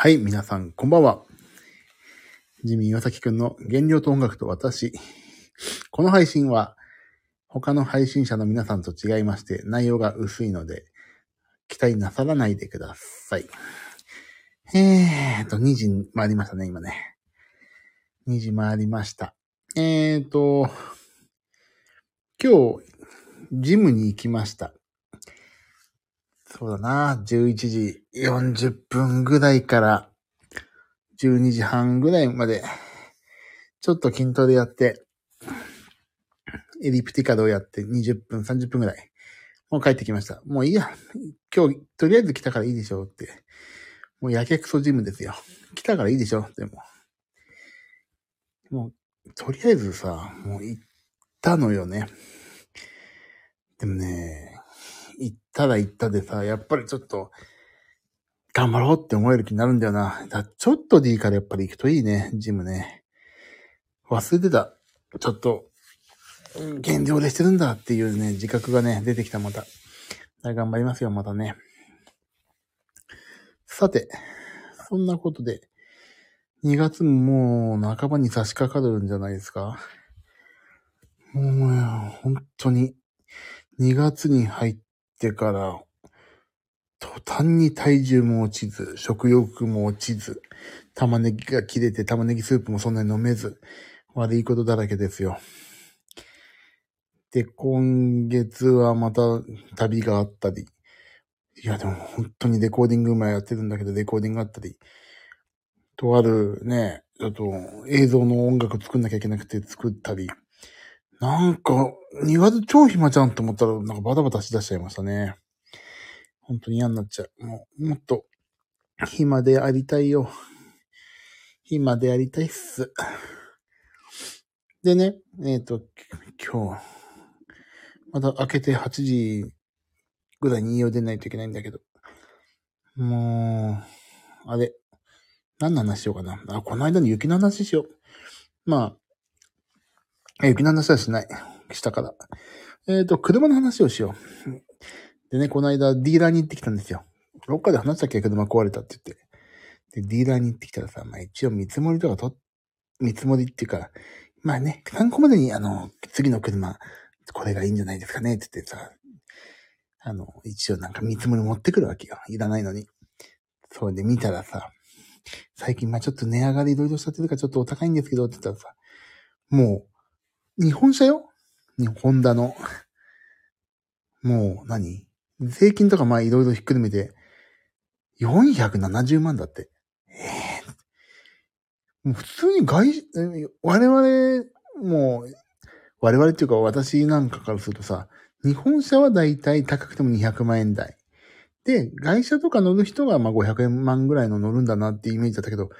はい、皆さん、こんばんは。ジミー岩崎くんの原料と音楽と私。この配信は、他の配信者の皆さんと違いまして、内容が薄いので、期待なさらないでください。えーと、2時回りましたね、今ね。2時回りました。えーと、今日、ジムに行きました。そうだな、11時40分ぐらいから12時半ぐらいまで、ちょっと筋トレやって、エリプティカルをやって20分、30分ぐらい。もう帰ってきました。もういいや。今日、とりあえず来たからいいでしょうって。もうやけくそジムですよ。来たからいいでしょでも。もう、とりあえずさ、もう行ったのよね。でもね、行ったら行ったでさ、やっぱりちょっと、頑張ろうって思える気になるんだよな。だちょっとでいいからやっぱり行くといいね、ジムね。忘れてた。ちょっと、減量でしてるんだっていうね、自覚がね、出てきたまた。頑張りますよ、またね。さて、そんなことで、2月ももう半ばに差し掛かるんじゃないですか。もう、本当に、2月に入ってから、途端に体重も落ちず、食欲も落ちず、玉ねぎが切れて玉ねぎスープもそんなに飲めず、悪いことだらけですよ。で、今月はまた旅があったり、いやでも本当にレコーディング今やってるんだけど、レコーディングあったり、とあるね、ちょっと映像の音楽作んなきゃいけなくて作ったり、なんか、2月超暇じゃんと思ったら、なんかバタバタしだしちゃいましたね。本当に嫌になっちゃう。もう、もっと、暇でありたいよ。暇でありたいっす。でね、えっ、と、今日、また開けて8時ぐらいに家を出ないといけないんだけど。もう、あれ、何の話しようかな。あ、この間の雪の話しよう。まあ、え雪の話はしない。したから。えっ、と、車の話をしよう。でね、この間ディーラーに行ってきたんですよ。どっかで話したっけ？車壊れたって言って。で、ディーラーに行ってきたらさ、まあ一応見積もりとかと、見積もりっていうか、まあね、参考までにあの、次の車、これがいいんじゃないですかねって言ってさ、あの、一応なんか見積もり持ってくるわけよ。いらないのに。それで見たらさ、最近まあちょっと値上がりいろいろしちゃってるかちょっとお高いんですけどって言ったらさ、もう、日本車よ？ホンダの。もう何、税金とかまあいろいろひっくるめて、470万だって。ええもう普通に外、我々、もう、我々っていうか私なんかからするとさ、日本車はだいたい高くても200万円台。で、外車とか乗る人がまあ500万ぐらいの乗るんだなっていうイメージだったけど、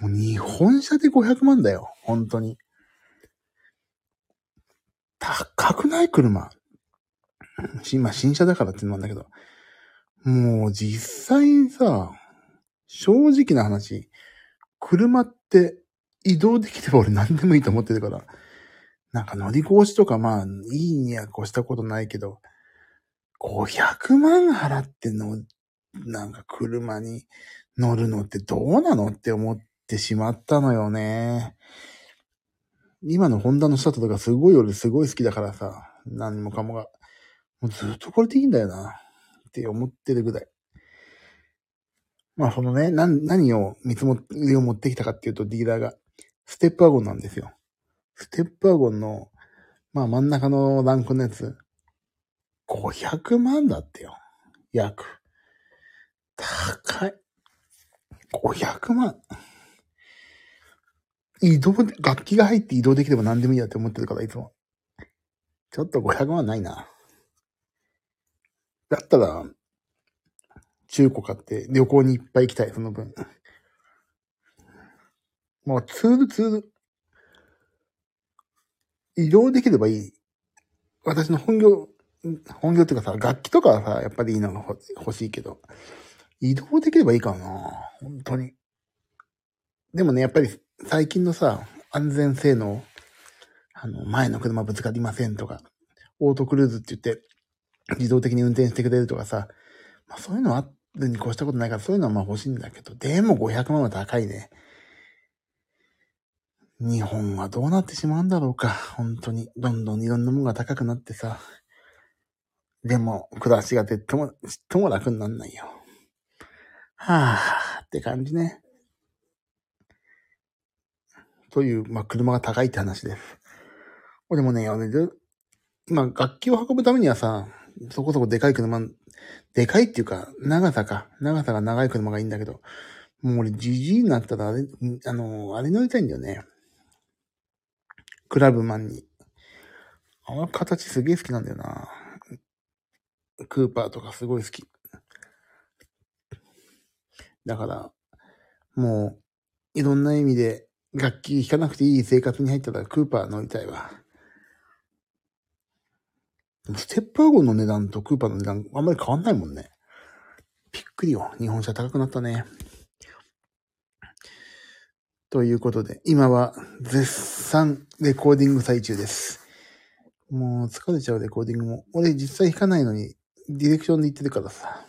もう日本車で500万だよ。本当に。高くない？車。今、新車だからってのもあるんだけど。もう実際にさ、正直な話、車って移動できれば俺何でもいいと思ってるから、なんか乗り越しとかまあ、いいには越したことないけど、500万払っての、なんか車に乗るのってどうなのって思ってしまったのよね。今のホンダのシャトルがすごい俺すごい好きだからさ、何もかもが。もうずっとこれでいいんだよな。って思ってるぐらい。まあそのね、何、何を見積もりを持ってきたかっていうとディーラーが、ステップワゴンなんですよ。ステップワゴンの、まあ真ん中のランクのやつ、500万だってよ。約。高い。500万。移動、楽器が入って移動できれば何でもいいやって思ってるから、いつも。ちょっと500万ないな。だったら、中古買って旅行にいっぱい行きたい、その分。まあ、ツールツール。移動できればいい。私の本業、本業っていうかさ、楽器とかはさ、やっぱりいいのが欲しいけど、移動できればいいからな。本当に。でもね、やっぱり最近のさ、安全性能、あの、前の車ぶつかりませんとか、オートクルーズって言って、自動的に運転してくれるとかさ、まあそういうのあっるに越したことないから、そういうのはまあ欲しいんだけど、でも500万は高いね。日本はどうなってしまうんだろうか。本当に。どんどんいろんなものが高くなってさ。でも、暮らしがとっても、ちっとも楽になんないよ。はぁ、って感じね。という、まあ、車が高いって話です。でもね、あれで、ま、楽器を運ぶためにはさ、そこそこでかい車、でかいっていうか、長さか。長さが長い車がいいんだけど、もう俺、じじいになったらあれ、あの、あれ乗りたいんだよね。クラブマンに。あの形すげえ好きなんだよな。クーパーとかすごい好き。だから、もう、いろんな意味で楽器弾かなくていい生活に入ったらクーパー乗りたいわ。ステップワゴンの値段とクーパーの値段あんまり変わんないもんね。びっくりよ。日本車高くなったね。ということで、今は絶賛レコーディング最中です。もう疲れちゃうレコーディングも。俺実際弾かないのにディレクションで言ってるからさ。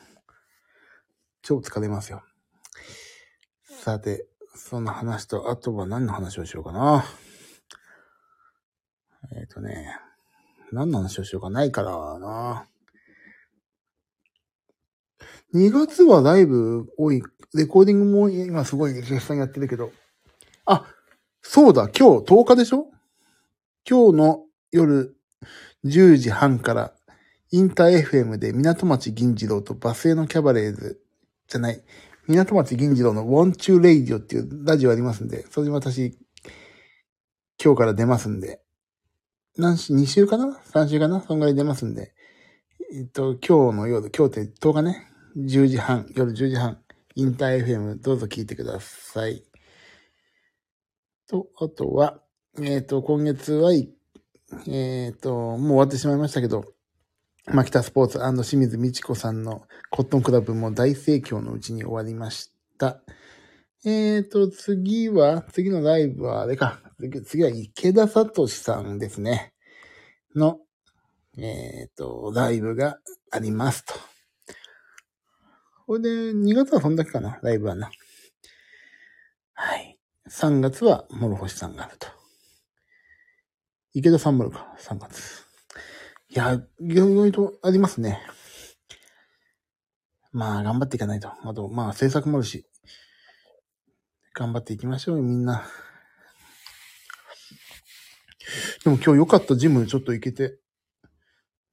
超疲れますよ。さて、その話と、あとは何の話をしようかな。えっ、ー、とね、何の話をしようかないからな。2月はライブ多い、レコーディングも今すごい絶賛やってるけど。あ、そうだ、今日10日でしょ？今日の夜10時半からインター FM で港町銀次郎とバスへのキャバレーズじゃない、港町銀次郎の Want You Radio っていうラジオありますんで、それに私、今日から出ますんで、何し、2週かな ?3 週かな？そんぐらい出ますんで、えっと、今日の夜、今日って10日ね、10時半、夜10時半、インター FM どうぞ聞いてください。と、あとは、えっ、と、今月は、えっ、と、もう終わってしまいましたけど、マキタスポーツ清水美智子さんのコットンクラブも大盛況のうちに終わりました。えーと、次は、次のライブはあれか。次は池田聡さんですね。の、えーと、ライブがありますと。これで、2月はそんだけかな、ライブはな。はい。3月は、諸星さんがあると。池田さんもあるか、3月。いや、いろいろとありますね。まあ、頑張っていかないと。あと、まあ、制作もあるし、頑張っていきましょうよみんな。でも今日良かったジムちょっと行けて。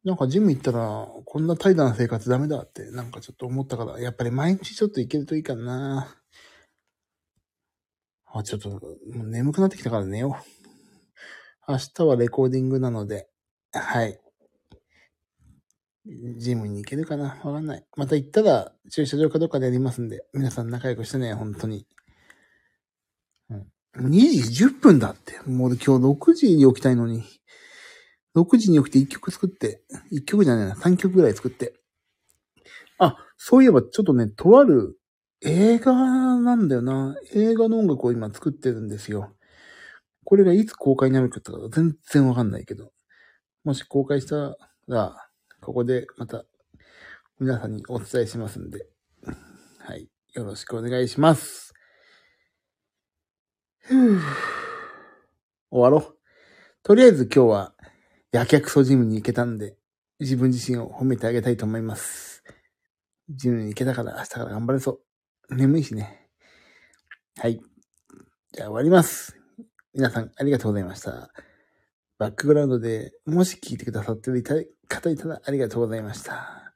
なんかジム行ったら、こんな怠惰な生活ダメだって、なんかちょっと思ったから、やっぱり毎日ちょっと行けるといいかな。あ、ちょっと、もう眠くなってきたから寝よう。明日はレコーディングなので、はい。ジムに行けるかな？わかんない。また行ったら駐車場かどっかでやりますんで、皆さん仲良くしてね、本当に。うん。2時10分だって。もう今日6時に起きたいのに。6時に起きて1曲作って、1曲じゃないな、3曲ぐらい作って。あ、そういえばちょっとね、とある映画なんだよな。映画の音楽を今作ってるんですよ。これがいつ公開になるかとか全然わかんないけど。もし公開したら、ここでまた皆さんにお伝えしますんで、はい。よろしくお願いします。終わろう。とりあえず今日は、やけくそジムに行けたんで、自分自身を褒めてあげたいと思います。ジムに行けたから明日から頑張れそう。眠いしね。はい。じゃあ終わります。皆さんありがとうございました。バックグラウンドでもし聞いてくださっていた方いたらありがとうございました。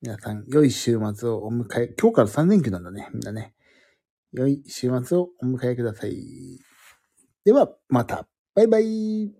皆さん、良い週末をお迎え、今日から3連休なんだね、みんなね。良い週末をお迎えください。では、また。バイバイ。